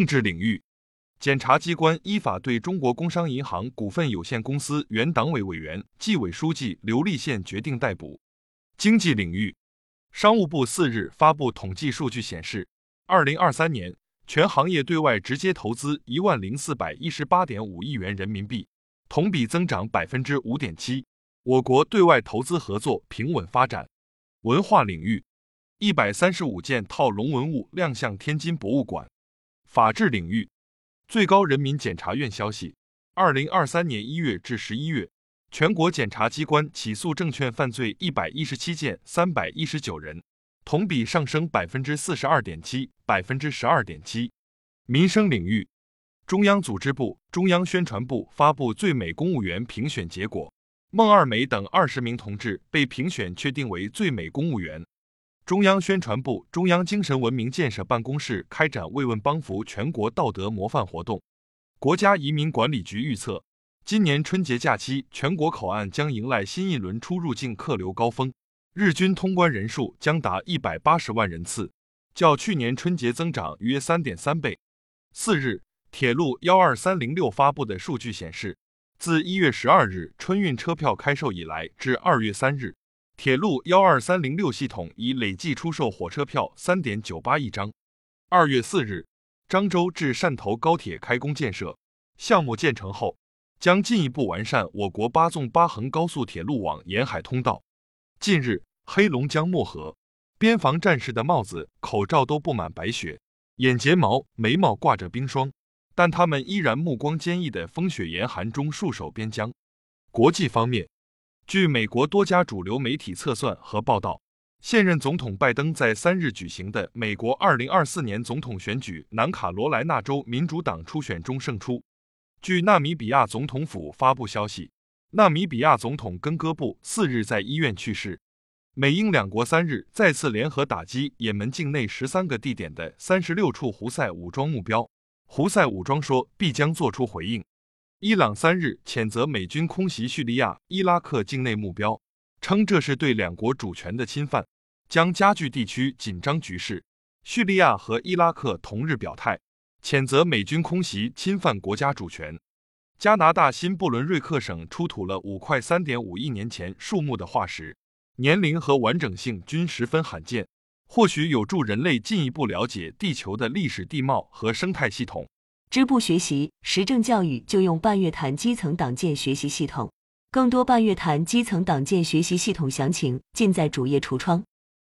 政治领域，检察机关依法对中国工商银行股份有限公司原党委委员、纪委书记刘立宪决定逮捕。经济领域，商务部四日发布统计数据显示，二零二三年全行业对外直接投资一万零四百一十八点五亿元人民币，同比增长百分之五点七。我国对外投资合作平稳发展。文化领域，一百三十五件套龙文物亮相天津博物馆。法治领域，最高人民检察院消息，二零二三年一月至十一月，全国检察机关起诉证券犯罪一百一十七件，三百一十九人，同比上升百分之四十二点七，百分之十二点七。民生领域，中央组织部、中央宣传部发布最美公务员评选结果。孟二美等二十名同志被评选确定为最美公务员。中央宣传部、中央精神文明建设办公室开展慰问帮扶全国道德模范活动。国家移民管理局预测，今年春节假期全国口岸将迎来新一轮出入境客流高峰，日均通关人数将达一百八十万人次，较去年春节增长约三点三倍。四日，铁路幺二三零六发布的数据显示。自一月十二日春运车票开售以来至二月三日，铁路幺二三零六系统已累计出售火车票三点九八亿张。二月四日，漳州至汕头高铁开工建设项目建成后，将进一步完善我国八纵八横高速铁路网沿海通道。近日，黑龙江漠河边防战士的帽子、口罩都布满白雪，眼睫毛、眉毛挂着冰霜。但他们依然目光坚毅的风雪严寒中戍守边疆。国际方面，据美国多家主流媒体测算和报道，现任总统拜登在三日举行的美国二零二四年总统选举南卡罗来纳州民主党初选中胜出。据纳米比亚总统府发布消息，纳米比亚总统根戈布四日在医院去世。美英两国三日再次联合打击也门境内十三个地点的三十六处胡塞武装目标。胡塞武装说必将作出回应。伊朗三日谴责美军空袭叙利亚、伊拉克境内目标，称这是对两国主权的侵犯，将加剧地区紧张局势。叙利亚和伊拉克同日表态，谴责美军空袭侵犯国家主权。加拿大新布伦瑞克省出土了五块三点五亿年前树木的化石，年龄和完整性均十分罕见。或许有助人类进一步了解地球的历史地貌和生态系统。支部学习实政教育就用半月谈基层党建学习系统，更多半月谈基层党建学习系统详情尽在主页橱窗。